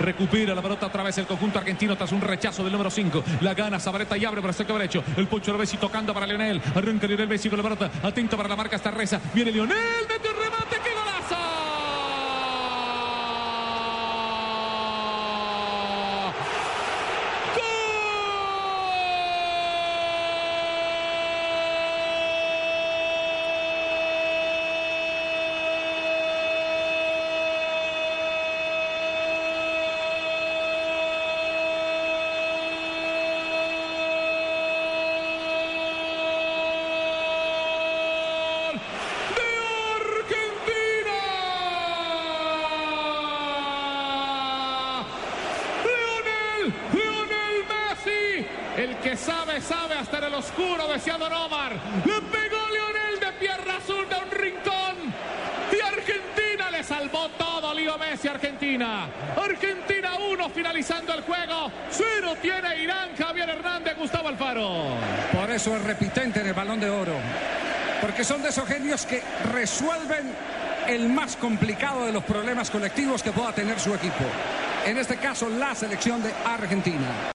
Recupera la pelota otra vez el conjunto argentino tras un rechazo del número 5. La gana Zabaleta y abre por el sector derecho. El Poncho Bessi tocando para Lionel. Arranca Lionel Messi con la pelota. Atento para la marca esta reza. Viene Lionel. Mete un remate. ¡Qué golazo! Lionel Messi. El que sabe, sabe hasta en el oscuro, decía Don Omar. Le pegó Lionel de pierna azul de un rincón. Y Argentina le salvó todo, Leo Messi, Argentina. Argentina 1 finalizando el juego. 0 tiene Irán, Javier Hernández, Gustavo Alfaro. Por eso es repitente en el balón de oro. Porque son de esos genios que resuelven el más complicado de los problemas colectivos que pueda tener su equipo. En este caso, la selección de Argentina.